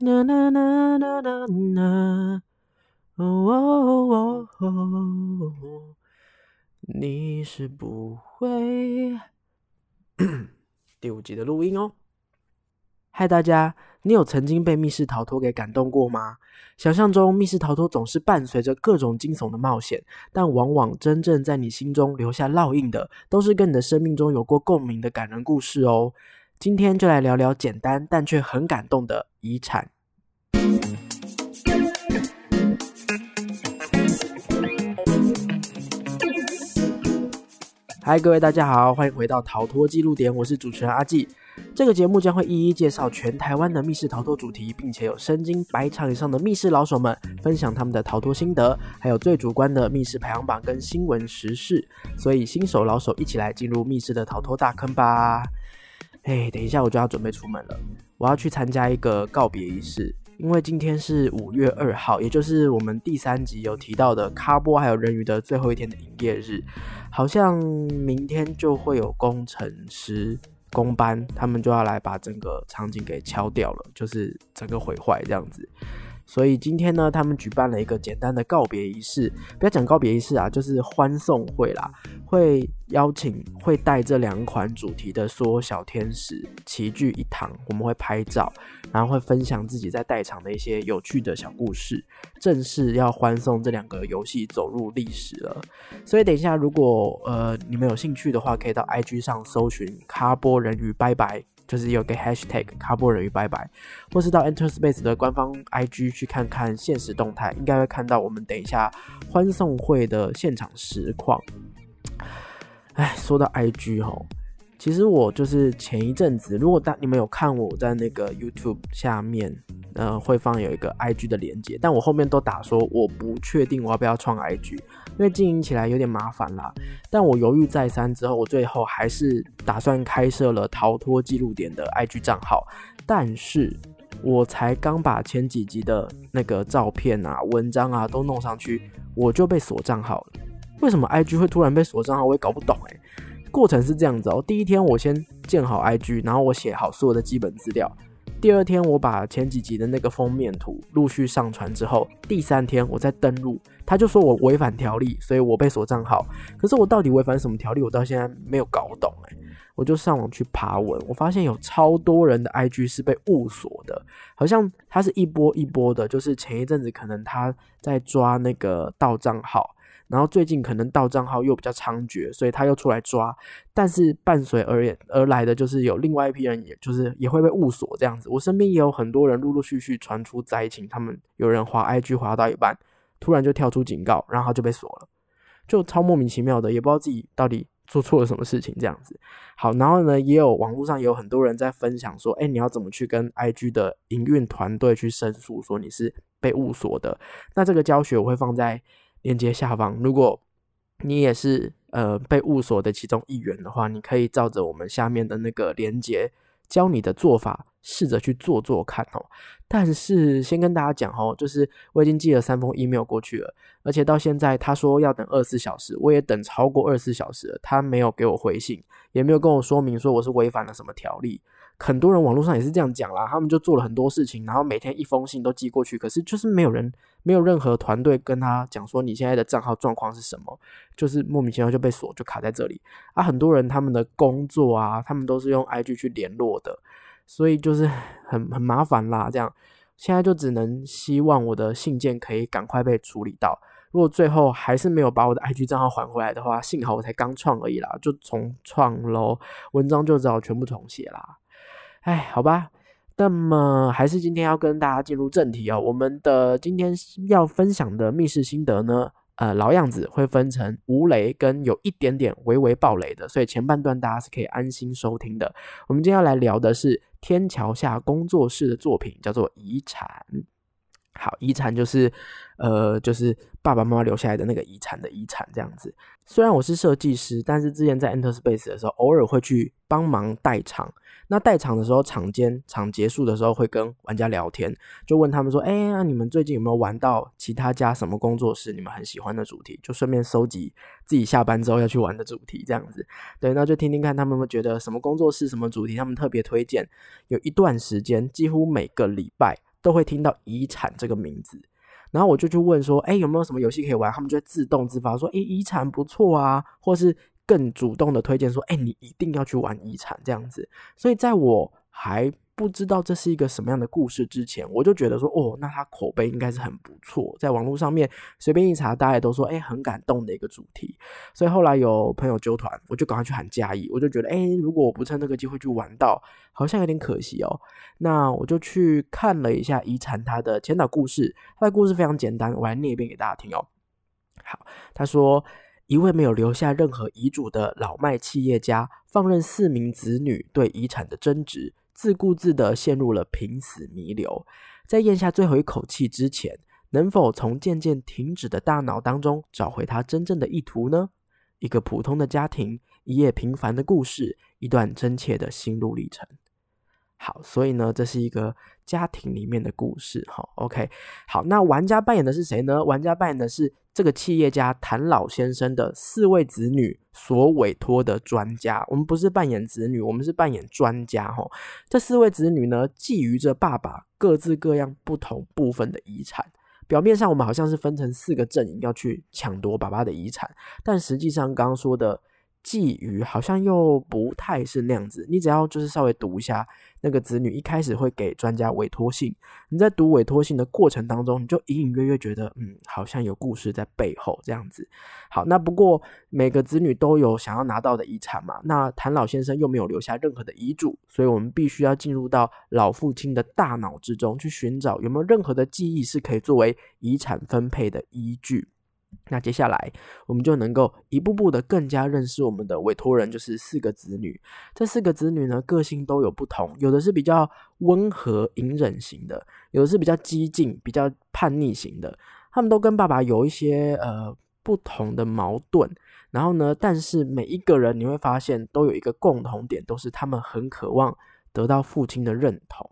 啦啦啦啦啦啦，哦哦哦哦，你是不会。第五集的录音哦。嗨，大家，你有曾经被密室逃脱给感动过吗？想象中密室逃脱总是伴随着各种惊悚的冒险，但往往真正在你心中留下烙印的，都是跟你的生命中有过共鸣的感人故事哦。今天就来聊聊简单但却很感动的遗产。嗨，各位大家好，欢迎回到逃脱记录点，我是主持人阿纪。这个节目将会一一介绍全台湾的密室逃脱主题，并且有身经百场以上的密室老手们分享他们的逃脱心得，还有最主观的密室排行榜跟新闻时事。所以新手老手一起来进入密室的逃脱大坑吧！哎，等一下我就要准备出门了，我要去参加一个告别仪式。因为今天是五月二号，也就是我们第三集有提到的卡波还有人鱼的最后一天的营业日，好像明天就会有工程师工班，他们就要来把整个场景给敲掉了，就是整个毁坏这样子。所以今天呢，他们举办了一个简单的告别仪式，不要讲告别仪式啊，就是欢送会啦。会邀请会带这两款主题的所有小天使齐聚一堂，我们会拍照，然后会分享自己在代场的一些有趣的小故事。正式要欢送这两个游戏走入历史了。所以等一下，如果呃你们有兴趣的话，可以到 IG 上搜寻“卡波人鱼拜拜”。就是有个 hashtag 卡波人鱼拜拜，或是到 Enter Space 的官方 IG 去看看现实动态，应该会看到我们等一下欢送会的现场实况。哎，说到 IG 吼，其实我就是前一阵子，如果大你们有看我在那个 YouTube 下面，呃，会放有一个 IG 的连接，但我后面都打说我不确定我要不要创 IG。因为经营起来有点麻烦啦，但我犹豫再三之后，我最后还是打算开设了逃脱记录点的 IG 账号。但是我才刚把前几集的那个照片啊、文章啊都弄上去，我就被锁账号了。为什么 IG 会突然被锁账号？我也搞不懂诶。过程是这样子哦，第一天我先建好 IG，然后我写好所有的基本资料。第二天我把前几集的那个封面图陆续上传之后，第三天我再登录，他就说我违反条例，所以我被锁账号。可是我到底违反什么条例，我到现在没有搞懂哎。我就上网去爬文，我发现有超多人的 IG 是被误锁的，好像他是一波一波的，就是前一阵子可能他在抓那个盗账号。然后最近可能盗账号又比较猖獗，所以他又出来抓。但是伴随而而来的就是有另外一批人，也就是也会被误锁这样子。我身边也有很多人陆陆续续传出灾情，他们有人滑 IG 滑到一半，突然就跳出警告，然后就被锁了，就超莫名其妙的，也不知道自己到底做错了什么事情这样子。好，然后呢，也有网络上也有很多人在分享说，哎，你要怎么去跟 IG 的营运团队去申诉，说你是被误锁的。那这个教学我会放在。链接下方，如果你也是呃被误锁的其中一员的话，你可以照着我们下面的那个链接教你的做法，试着去做做看哦。但是先跟大家讲哦，就是我已经寄了三封 email 过去了，而且到现在他说要等二十四小时，我也等超过二十四小时了，他没有给我回信，也没有跟我说明说我是违反了什么条例。很多人网络上也是这样讲啦，他们就做了很多事情，然后每天一封信都寄过去，可是就是没有人，没有任何团队跟他讲说你现在的账号状况是什么，就是莫名其妙就被锁，就卡在这里啊。很多人他们的工作啊，他们都是用 IG 去联络的，所以就是很很麻烦啦。这样现在就只能希望我的信件可以赶快被处理到。如果最后还是没有把我的 IG 账号还回来的话，幸好我才刚创而已啦，就重创喽，文章就只好全部重写啦。哎，好吧，那么还是今天要跟大家进入正题哦。我们的今天要分享的密室心得呢，呃，老样子会分成无雷跟有一点点微微爆雷的，所以前半段大家是可以安心收听的。我们今天要来聊的是天桥下工作室的作品，叫做《遗产》。好，遗产就是，呃，就是爸爸妈妈留下来的那个遗产的遗产这样子。虽然我是设计师，但是之前在 Enter Space 的时候，偶尔会去帮忙代场。那代场的时候，场间场结束的时候，会跟玩家聊天，就问他们说：“哎，那你们最近有没有玩到其他家什么工作室你们很喜欢的主题？就顺便收集自己下班之后要去玩的主题，这样子。对，那就听听看他们会觉得什么工作室、什么主题他们特别推荐。有一段时间，几乎每个礼拜都会听到遗产这个名字。然后我就去问说，哎，有没有什么游戏可以玩？他们就会自动自发说，哎，遗产不错啊，或是更主动的推荐说，哎，你一定要去玩遗产这样子。所以在我还不知道这是一个什么样的故事之前，我就觉得说，哦，那他口碑应该是很不错，在网络上面随便一查，大家都说，哎，很感动的一个主题。所以后来有朋友揪团，我就赶快去喊嘉义，我就觉得，哎，如果我不趁这个机会去玩到，好像有点可惜哦。那我就去看了一下遗产它的前导故事，它的故事非常简单，我来念一遍给大家听哦。好，他说，一位没有留下任何遗嘱的老迈企业家，放任四名子女对遗产的争执。自顾自的陷入了濒死弥留，在咽下最后一口气之前，能否从渐渐停止的大脑当中找回他真正的意图呢？一个普通的家庭，一页平凡的故事，一段真切的心路历程。好，所以呢，这是一个家庭里面的故事。哈，OK，好，那玩家扮演的是谁呢？玩家扮演的是这个企业家谭老先生的四位子女所委托的专家。我们不是扮演子女，我们是扮演专家。哈，这四位子女呢，觊觎着爸爸各自各样不同部分的遗产。表面上我们好像是分成四个阵营要去抢夺爸爸的遗产，但实际上刚刚说的。觊觎好像又不太是那样子，你只要就是稍微读一下那个子女一开始会给专家委托信，你在读委托信的过程当中，你就隐隐约约觉得，嗯，好像有故事在背后这样子。好，那不过每个子女都有想要拿到的遗产嘛，那谭老先生又没有留下任何的遗嘱，所以我们必须要进入到老父亲的大脑之中去寻找有没有任何的记忆是可以作为遗产分配的依据。那接下来，我们就能够一步步的更加认识我们的委托人，就是四个子女。这四个子女呢，个性都有不同，有的是比较温和隐忍型的，有的是比较激进、比较叛逆型的。他们都跟爸爸有一些呃不同的矛盾。然后呢，但是每一个人你会发现都有一个共同点，都是他们很渴望得到父亲的认同。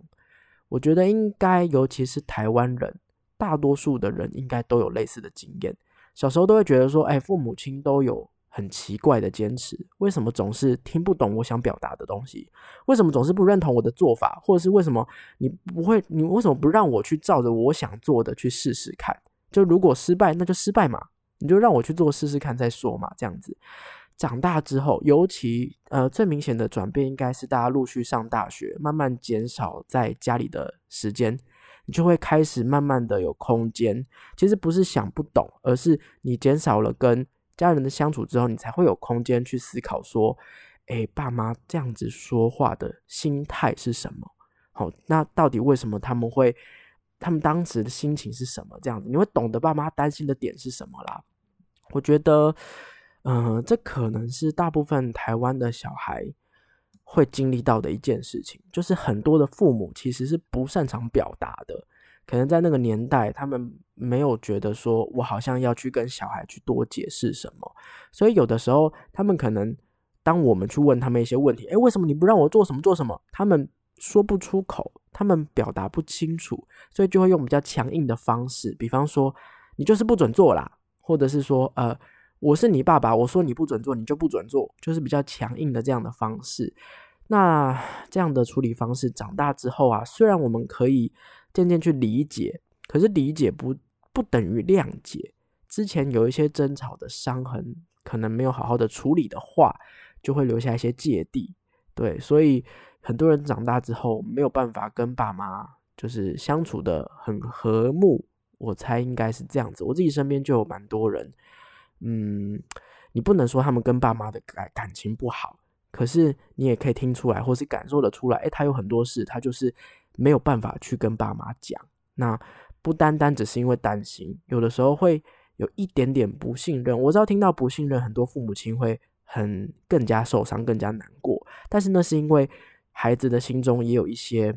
我觉得应该，尤其是台湾人，大多数的人应该都有类似的经验。小时候都会觉得说，哎，父母亲都有很奇怪的坚持，为什么总是听不懂我想表达的东西？为什么总是不认同我的做法？或者是为什么你不会？你为什么不让我去照着我想做的去试试看？就如果失败，那就失败嘛，你就让我去做试试看再说嘛，这样子。长大之后，尤其呃最明显的转变，应该是大家陆续上大学，慢慢减少在家里的时间。你就会开始慢慢的有空间，其实不是想不懂，而是你减少了跟家人的相处之后，你才会有空间去思考说，哎，爸妈这样子说话的心态是什么？好，那到底为什么他们会，他们当时的心情是什么？这样子，你会懂得爸妈担心的点是什么啦？我觉得，嗯，这可能是大部分台湾的小孩。会经历到的一件事情，就是很多的父母其实是不擅长表达的。可能在那个年代，他们没有觉得说我好像要去跟小孩去多解释什么，所以有的时候他们可能当我们去问他们一些问题，诶，为什么你不让我做什么做什么？他们说不出口，他们表达不清楚，所以就会用比较强硬的方式，比方说你就是不准做啦，或者是说呃。我是你爸爸，我说你不准做，你就不准做，就是比较强硬的这样的方式。那这样的处理方式，长大之后啊，虽然我们可以渐渐去理解，可是理解不不等于谅解。之前有一些争吵的伤痕，可能没有好好的处理的话，就会留下一些芥蒂。对，所以很多人长大之后没有办法跟爸妈就是相处的很和睦。我猜应该是这样子，我自己身边就有蛮多人。嗯，你不能说他们跟爸妈的感感情不好，可是你也可以听出来，或是感受得出来，诶，他有很多事，他就是没有办法去跟爸妈讲。那不单单只是因为担心，有的时候会有一点点不信任。我知道听到不信任，很多父母亲会很更加受伤，更加难过。但是那是因为孩子的心中也有一些，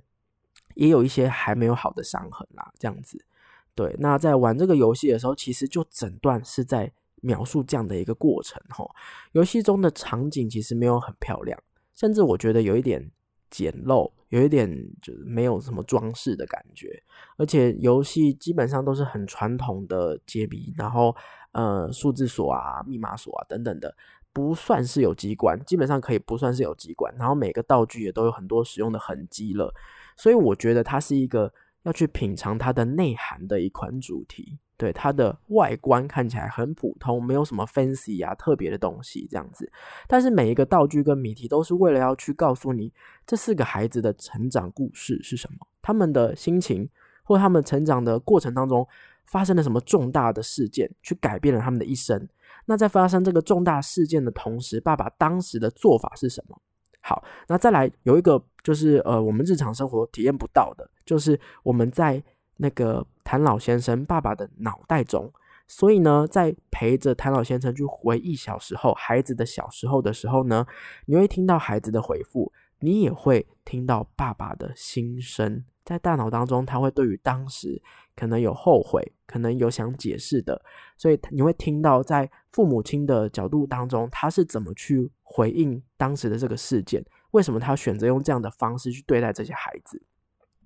也有一些还没有好的伤痕啦。这样子，对。那在玩这个游戏的时候，其实就整段是在。描述这样的一个过程，哈，游戏中的场景其实没有很漂亮，甚至我觉得有一点简陋，有一点就是没有什么装饰的感觉，而且游戏基本上都是很传统的解谜，然后呃数字锁啊、密码锁啊等等的，不算是有机关，基本上可以不算是有机关，然后每个道具也都有很多使用的痕迹了，所以我觉得它是一个要去品尝它的内涵的一款主题。对它的外观看起来很普通，没有什么 fancy 啊特别的东西这样子。但是每一个道具跟谜题都是为了要去告诉你这四个孩子的成长故事是什么，他们的心情或他们成长的过程当中发生了什么重大的事件，去改变了他们的一生。那在发生这个重大事件的同时，爸爸当时的做法是什么？好，那再来有一个就是呃，我们日常生活体验不到的，就是我们在。那个谭老先生爸爸的脑袋中，所以呢，在陪着谭老先生去回忆小时候孩子的小时候的时候呢，你会听到孩子的回复，你也会听到爸爸的心声，在大脑当中，他会对于当时可能有后悔，可能有想解释的，所以你会听到在父母亲的角度当中，他是怎么去回应当时的这个事件，为什么他选择用这样的方式去对待这些孩子。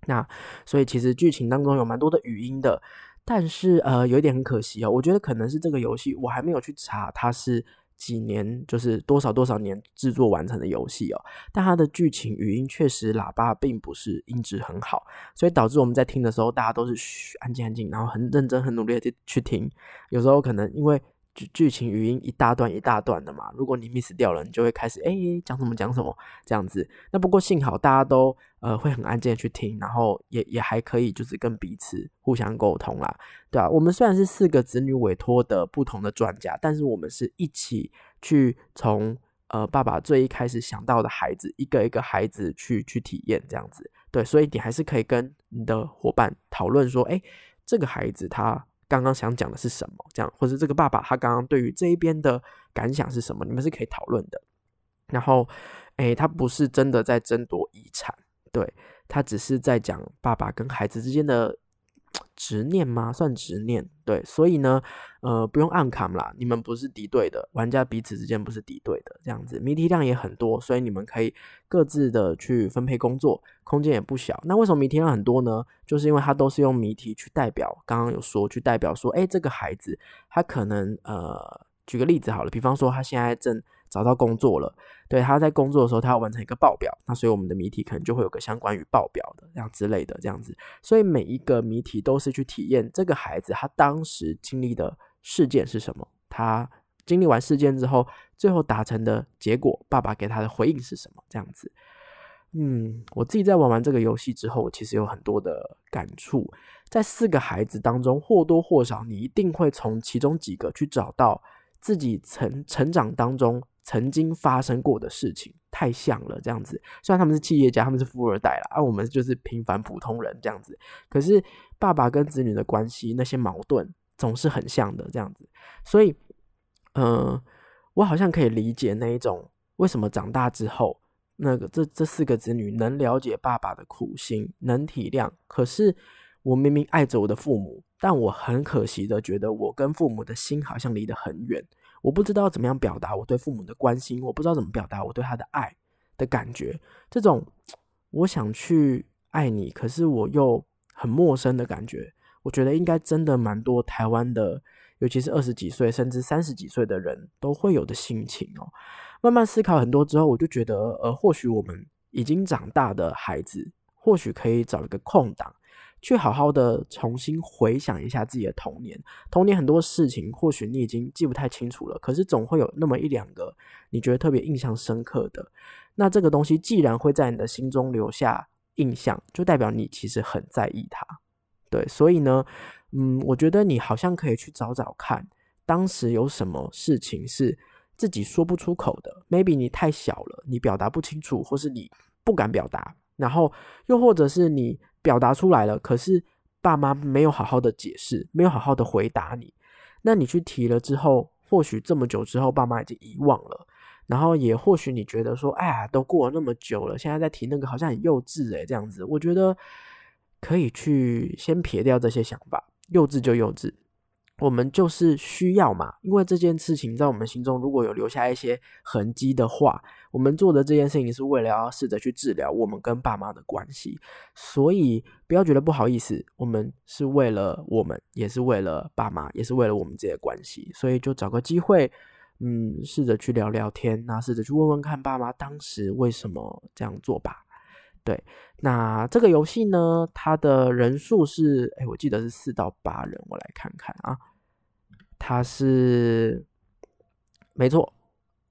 那所以其实剧情当中有蛮多的语音的，但是呃有一点很可惜哦，我觉得可能是这个游戏我还没有去查它是几年，就是多少多少年制作完成的游戏哦，但它的剧情语音确实喇叭并不是音质很好，所以导致我们在听的时候大家都是嘘安静安静，然后很认真很努力的去听，有时候可能因为。剧剧情语音一大段一大段的嘛，如果你 miss 掉了，你就会开始哎讲什么讲什么这样子。那不过幸好大家都呃会很安静的去听，然后也也还可以就是跟彼此互相沟通啦，对啊，我们虽然是四个子女委托的不同的专家，但是我们是一起去从呃爸爸最一开始想到的孩子一个一个孩子去去体验这样子。对，所以你还是可以跟你的伙伴讨论说，哎，这个孩子他。刚刚想讲的是什么？这样，或者这个爸爸他刚刚对于这一边的感想是什么？你们是可以讨论的。然后，诶，他不是真的在争夺遗产，对他只是在讲爸爸跟孩子之间的。执念吗？算执念，对，所以呢，呃，不用暗砍啦，你们不是敌对的，玩家彼此之间不是敌对的，这样子，谜题量也很多，所以你们可以各自的去分配工作，空间也不小。那为什么谜题量很多呢？就是因为它都是用谜题去代表，刚刚有说去代表说，哎，这个孩子他可能，呃，举个例子好了，比方说他现在正。找到工作了，对，他在工作的时候，他要完成一个报表，那所以我们的谜题可能就会有个相关于报表的这样之类的这样子，所以每一个谜题都是去体验这个孩子他当时经历的事件是什么，他经历完事件之后，最后达成的结果，爸爸给他的回应是什么，这样子。嗯，我自己在玩完这个游戏之后，其实有很多的感触，在四个孩子当中，或多或少你一定会从其中几个去找到自己成成长当中。曾经发生过的事情太像了，这样子。虽然他们是企业家，他们是富二代啦，而我们就是平凡普通人这样子。可是爸爸跟子女的关系，那些矛盾总是很像的这样子。所以，嗯，我好像可以理解那一种为什么长大之后，那个这这四个子女能了解爸爸的苦心，能体谅。可是我明明爱着我的父母，但我很可惜的觉得，我跟父母的心好像离得很远。我不知道怎么样表达我对父母的关心，我不知道怎么表达我对他的爱的感觉。这种我想去爱你，可是我又很陌生的感觉，我觉得应该真的蛮多台湾的，尤其是二十几岁甚至三十几岁的人都会有的心情哦。慢慢思考很多之后，我就觉得，呃，或许我们已经长大的孩子，或许可以找一个空档。去好好的重新回想一下自己的童年，童年很多事情或许你已经记不太清楚了，可是总会有那么一两个你觉得特别印象深刻的。那这个东西既然会在你的心中留下印象，就代表你其实很在意它。对，所以呢，嗯，我觉得你好像可以去找找看，当时有什么事情是自己说不出口的，maybe 你太小了，你表达不清楚，或是你不敢表达，然后又或者是你。表达出来了，可是爸妈没有好好的解释，没有好好的回答你。那你去提了之后，或许这么久之后，爸妈已经遗忘了。然后也或许你觉得说，哎呀，都过了那么久了，现在在提那个好像很幼稚诶，这样子，我觉得可以去先撇掉这些想法，幼稚就幼稚。我们就是需要嘛，因为这件事情在我们心中如果有留下一些痕迹的话，我们做的这件事情是为了要试着去治疗我们跟爸妈的关系，所以不要觉得不好意思，我们是为了我们，也是为了爸妈，也是为了我们这些关系，所以就找个机会，嗯，试着去聊聊天，那试着去问问看爸妈当时为什么这样做吧。对，那这个游戏呢，它的人数是，哎，我记得是四到八人，我来看看啊，它是没错，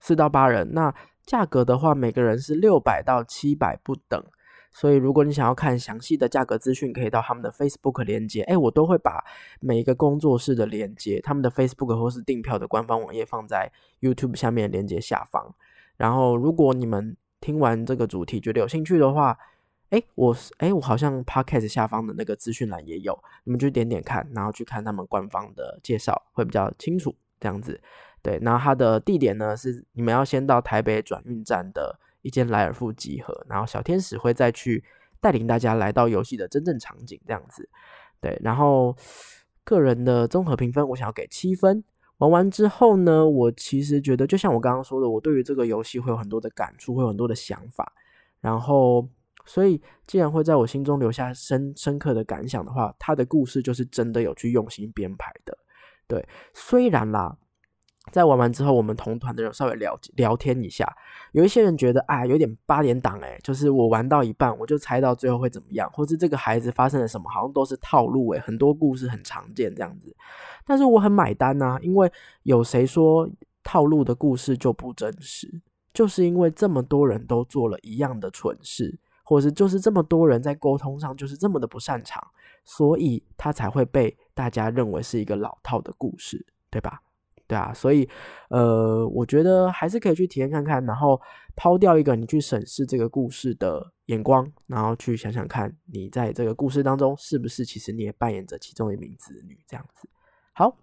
四到八人。那价格的话，每个人是六百到七百不等。所以，如果你想要看详细的价格资讯，可以到他们的 Facebook 链接。哎，我都会把每一个工作室的链接、他们的 Facebook 或是订票的官方网页放在 YouTube 下面链接下方。然后，如果你们听完这个主题觉得有兴趣的话，哎，我哎，我好像 Podcast 下方的那个资讯栏也有，你们就点点看，然后去看他们官方的介绍，会比较清楚。这样子，对。然后它的地点呢是你们要先到台北转运站的。一间莱尔富集合，然后小天使会再去带领大家来到游戏的真正场景，这样子。对，然后个人的综合评分，我想要给七分。玩完之后呢，我其实觉得，就像我刚刚说的，我对于这个游戏会有很多的感触，会有很多的想法。然后，所以既然会在我心中留下深深刻的感想的话，他的故事就是真的有去用心编排的。对，虽然啦。在玩完之后，我们同团的人稍微聊聊天一下，有一些人觉得啊，有点八点档哎，就是我玩到一半，我就猜到最后会怎么样，或是这个孩子发生了什么，好像都是套路哎，很多故事很常见这样子。但是我很买单呐，因为有谁说套路的故事就不真实？就是因为这么多人都做了一样的蠢事，或是就是这么多人在沟通上就是这么的不擅长，所以他才会被大家认为是一个老套的故事，对吧？对啊，所以，呃，我觉得还是可以去体验看看，然后抛掉一个你去审视这个故事的眼光，然后去想想看你在这个故事当中是不是其实你也扮演着其中一名子女这样子。好，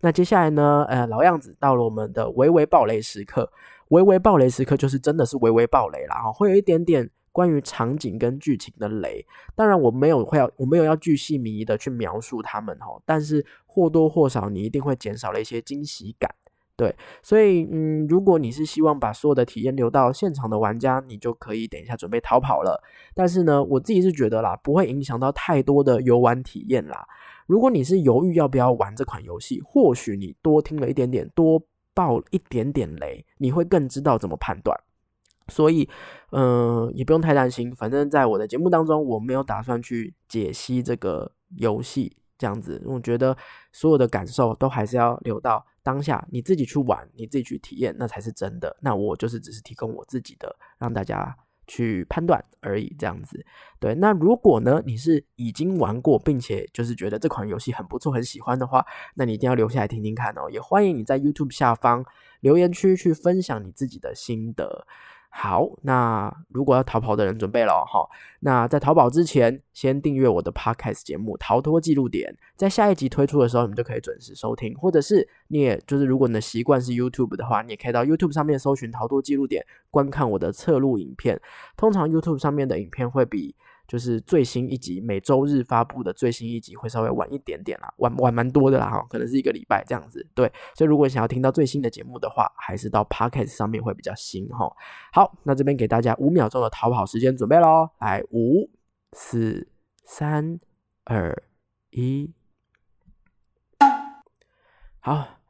那接下来呢，呃，老样子到了我们的微微暴雷时刻，微微暴雷时刻就是真的是微微暴雷了啊，会有一点点。关于场景跟剧情的雷，当然我没有会要，我没有要巨细靡遗的去描述他们哦，但是或多或少你一定会减少了一些惊喜感，对，所以嗯，如果你是希望把所有的体验留到现场的玩家，你就可以等一下准备逃跑了。但是呢，我自己是觉得啦，不会影响到太多的游玩体验啦。如果你是犹豫要不要玩这款游戏，或许你多听了一点点，多爆一点点雷，你会更知道怎么判断。所以，嗯，也不用太担心。反正，在我的节目当中，我没有打算去解析这个游戏这样子。我觉得所有的感受都还是要留到当下，你自己去玩，你自己去体验，那才是真的。那我就是只是提供我自己的，让大家去判断而已。这样子，对。那如果呢，你是已经玩过，并且就是觉得这款游戏很不错、很喜欢的话，那你一定要留下来听听看哦。也欢迎你在 YouTube 下方留言区去分享你自己的心得。好，那如果要逃跑的人准备了哈。那在逃跑之前，先订阅我的 podcast 节目《逃脱记录点》，在下一集推出的时候，你们就可以准时收听。或者是你也就是如果你的习惯是 YouTube 的话，你也可以到 YouTube 上面搜寻《逃脱记录点》，观看我的侧录影片。通常 YouTube 上面的影片会比。就是最新一集每周日发布的最新一集会稍微晚一点点啦，晚晚蛮多的啦哈，可能是一个礼拜这样子。对，所以如果想要听到最新的节目的话，还是到 Podcast 上面会比较新哈。好，那这边给大家五秒钟的逃跑时间，准备喽，来五、四、三、二、一，好。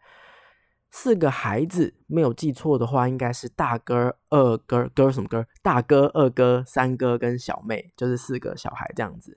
四个孩子没有记错的话，应该是大哥、二哥、哥什么哥？大哥、二哥、三哥跟小妹，就是四个小孩这样子，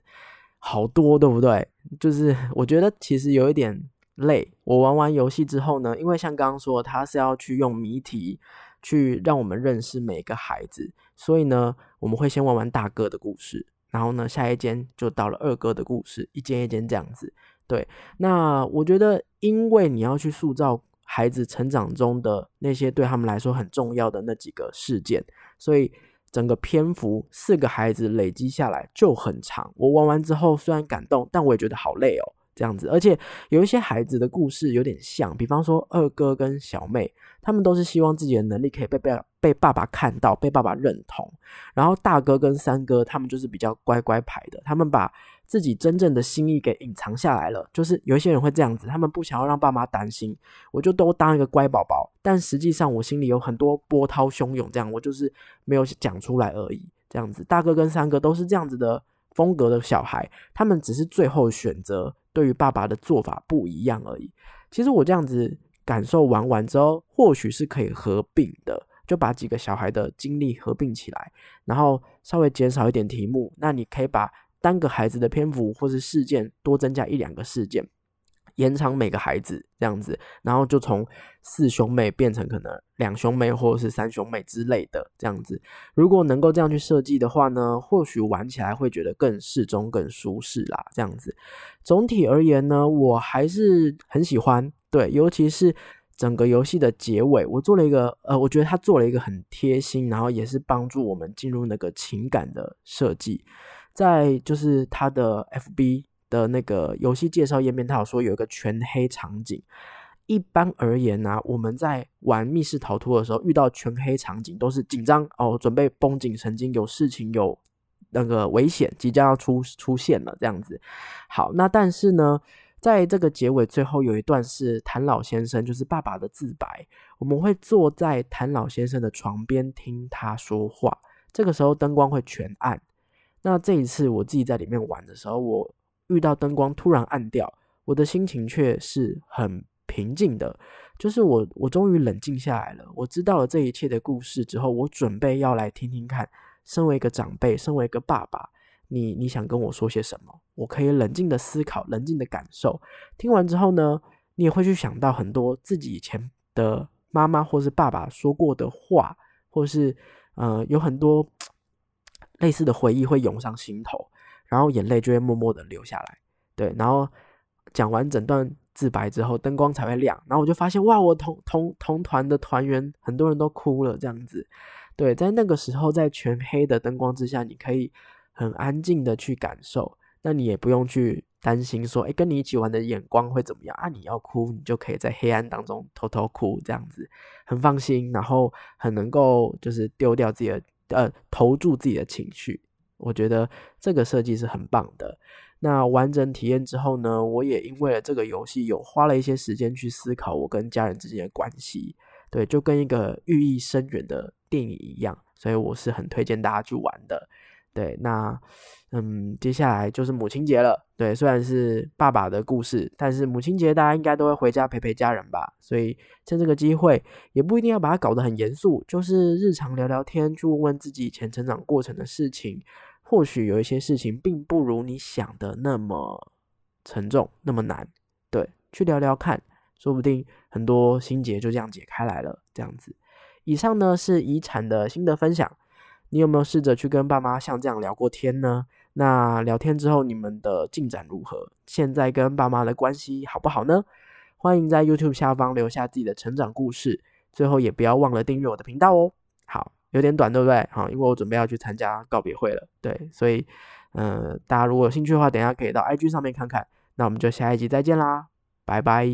好多对不对？就是我觉得其实有一点累。我玩完游戏之后呢，因为像刚刚说，他是要去用谜题去让我们认识每个孩子，所以呢，我们会先玩完大哥的故事，然后呢，下一间就到了二哥的故事，一间一间这样子。对，那我觉得，因为你要去塑造。孩子成长中的那些对他们来说很重要的那几个事件，所以整个篇幅四个孩子累积下来就很长。我玩完之后虽然感动，但我也觉得好累哦。这样子，而且有一些孩子的故事有点像，比方说二哥跟小妹，他们都是希望自己的能力可以被被被爸爸看到，被爸爸认同。然后大哥跟三哥，他们就是比较乖乖牌的，他们把自己真正的心意给隐藏下来了。就是有一些人会这样子，他们不想要让爸妈担心，我就都当一个乖宝宝。但实际上我心里有很多波涛汹涌，这样我就是没有讲出来而已。这样子，大哥跟三哥都是这样子的风格的小孩，他们只是最后选择。对于爸爸的做法不一样而已。其实我这样子感受完完之后，或许是可以合并的。就把几个小孩的经历合并起来，然后稍微减少一点题目。那你可以把单个孩子的篇幅或是事件多增加一两个事件。延长每个孩子这样子，然后就从四兄妹变成可能两兄妹或者是三兄妹之类的这样子。如果能够这样去设计的话呢，或许玩起来会觉得更适中、更舒适啦。这样子，总体而言呢，我还是很喜欢。对，尤其是整个游戏的结尾，我做了一个呃，我觉得他做了一个很贴心，然后也是帮助我们进入那个情感的设计，在就是他的 FB。的那个游戏介绍页面，他有说有一个全黑场景。一般而言呢，我们在玩密室逃脱的时候，遇到全黑场景都是紧张哦，准备绷紧神经，有事情有那个危险即将要出出现了这样子。好，那但是呢，在这个结尾最后有一段是谭老先生，就是爸爸的自白。我们会坐在谭老先生的床边听他说话，这个时候灯光会全暗。那这一次我自己在里面玩的时候，我。遇到灯光突然暗掉，我的心情却是很平静的。就是我，我终于冷静下来了。我知道了这一切的故事之后，我准备要来听听看。身为一个长辈，身为一个爸爸，你你想跟我说些什么？我可以冷静的思考，冷静的感受。听完之后呢，你也会去想到很多自己以前的妈妈或是爸爸说过的话，或是呃，有很多 类似的回忆会涌上心头。然后眼泪就会默默的流下来，对，然后讲完整段自白之后，灯光才会亮，然后我就发现，哇，我同同同团的团员很多人都哭了，这样子，对，在那个时候，在全黑的灯光之下，你可以很安静的去感受，那你也不用去担心说，哎，跟你一起玩的眼光会怎么样啊？你要哭，你就可以在黑暗当中偷偷哭，这样子很放心，然后很能够就是丢掉自己的呃，投注自己的情绪。我觉得这个设计是很棒的。那完整体验之后呢，我也因为了这个游戏有花了一些时间去思考我跟家人之间的关系，对，就跟一个寓意深远的电影一样，所以我是很推荐大家去玩的。对，那嗯，接下来就是母亲节了。对，虽然是爸爸的故事，但是母亲节大家应该都会回家陪陪家人吧。所以趁这个机会，也不一定要把它搞得很严肃，就是日常聊聊天，去问问自己以前成长过程的事情。或许有一些事情并不如你想的那么沉重，那么难。对，去聊聊看，说不定很多心结就这样解开来了。这样子，以上呢是遗产的心得分享。你有没有试着去跟爸妈像这样聊过天呢？那聊天之后，你们的进展如何？现在跟爸妈的关系好不好呢？欢迎在 YouTube 下方留下自己的成长故事。最后也不要忘了订阅我的频道哦。好。有点短，对不对？好，因为我准备要去参加告别会了，对，所以，嗯，大家如果有兴趣的话，等下可以到 IG 上面看看。那我们就下一集再见啦，拜拜。